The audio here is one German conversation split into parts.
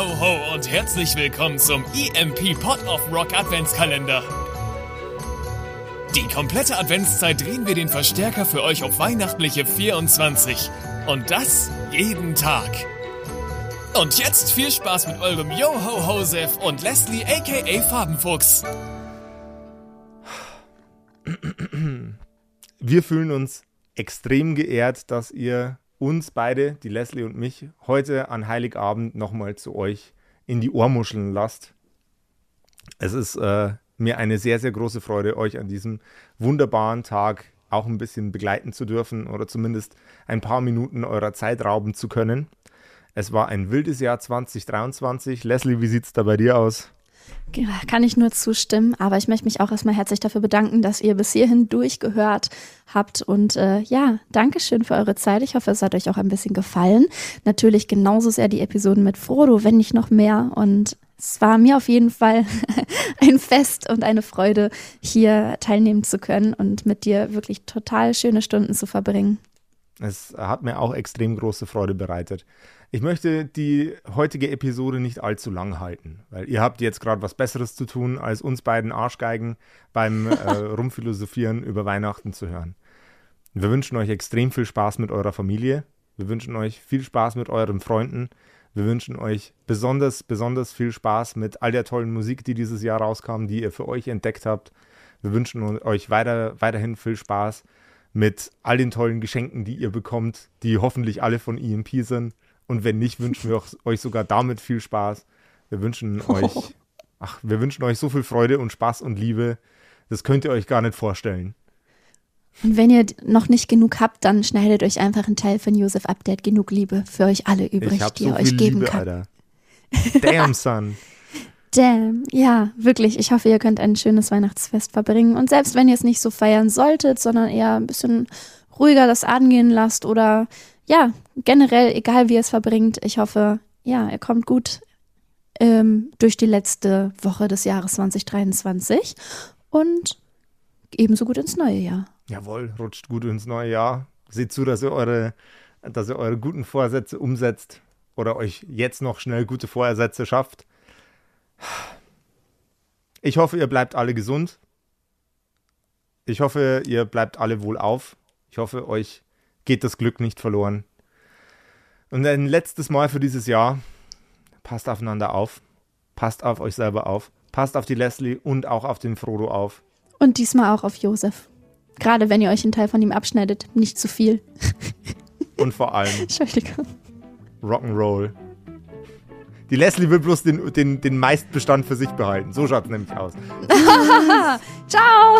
ho ho und herzlich willkommen zum EMP Pot of Rock Adventskalender. Die komplette Adventszeit drehen wir den Verstärker für euch auf weihnachtliche 24. Und das jeden Tag. Und jetzt viel Spaß mit eurem Yo-Ho Hosef und Leslie aka Farbenfuchs. Wir fühlen uns extrem geehrt, dass ihr uns beide, die Leslie und mich, heute an Heiligabend nochmal zu euch in die Ohrmuscheln lasst. Es ist äh, mir eine sehr, sehr große Freude, euch an diesem wunderbaren Tag auch ein bisschen begleiten zu dürfen oder zumindest ein paar Minuten eurer Zeit rauben zu können. Es war ein wildes Jahr 2023. Leslie, wie sieht es da bei dir aus? Kann ich nur zustimmen, aber ich möchte mich auch erstmal herzlich dafür bedanken, dass ihr bis hierhin durchgehört habt. Und äh, ja, Dankeschön für eure Zeit. Ich hoffe, es hat euch auch ein bisschen gefallen. Natürlich genauso sehr die Episoden mit Frodo, wenn nicht noch mehr. Und es war mir auf jeden Fall ein Fest und eine Freude, hier teilnehmen zu können und mit dir wirklich total schöne Stunden zu verbringen. Es hat mir auch extrem große Freude bereitet. Ich möchte die heutige Episode nicht allzu lang halten, weil ihr habt jetzt gerade was Besseres zu tun, als uns beiden Arschgeigen beim äh, Rumphilosophieren über Weihnachten zu hören. Wir wünschen euch extrem viel Spaß mit eurer Familie. Wir wünschen euch viel Spaß mit euren Freunden. Wir wünschen euch besonders, besonders viel Spaß mit all der tollen Musik, die dieses Jahr rauskam, die ihr für euch entdeckt habt. Wir wünschen euch weiter, weiterhin viel Spaß mit all den tollen Geschenken, die ihr bekommt, die hoffentlich alle von EMP sind. Und wenn nicht, wünschen wir euch sogar damit viel Spaß. Wir wünschen oh. euch, ach, wir wünschen euch so viel Freude und Spaß und Liebe. Das könnt ihr euch gar nicht vorstellen. Und wenn ihr noch nicht genug habt, dann schneidet euch einfach einen Teil von Josef hat genug Liebe für euch alle übrig, die so er euch geben Liebe, kann. Damn, son. Damn, ja, wirklich. Ich hoffe, ihr könnt ein schönes Weihnachtsfest verbringen. Und selbst wenn ihr es nicht so feiern solltet, sondern eher ein bisschen ruhiger das angehen lasst oder ja, generell, egal wie ihr es verbringt, ich hoffe, ja, ihr kommt gut ähm, durch die letzte Woche des Jahres 2023 und ebenso gut ins neue Jahr. Jawohl, rutscht gut ins neue Jahr. Seht zu, dass ihr eure, dass ihr eure guten Vorsätze umsetzt oder euch jetzt noch schnell gute Vorsätze schafft. Ich hoffe, ihr bleibt alle gesund. Ich hoffe, ihr bleibt alle wohl auf. Ich hoffe, euch geht das Glück nicht verloren. Und ein letztes Mal für dieses Jahr, passt aufeinander auf, passt auf euch selber auf, passt auf die Leslie und auch auf den Frodo auf. Und diesmal auch auf Josef. Gerade wenn ihr euch einen Teil von ihm abschneidet, nicht zu viel. Und vor allem Entschuldigung. Rock'n'Roll. Die Leslie will bloß den, den, den Meistbestand für sich behalten. So schaut es nämlich aus. Ciao!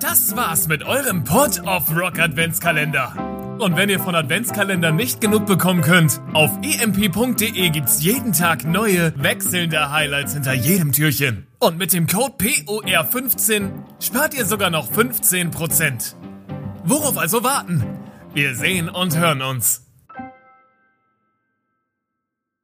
Das war's mit eurem Pod of Rock Adventskalender. Und wenn ihr von Adventskalendern nicht genug bekommen könnt, auf emp.de gibt's jeden Tag neue, wechselnde Highlights hinter jedem Türchen. Und mit dem Code POR15 spart ihr sogar noch 15%. Worauf also warten? Wir sehen und hören uns.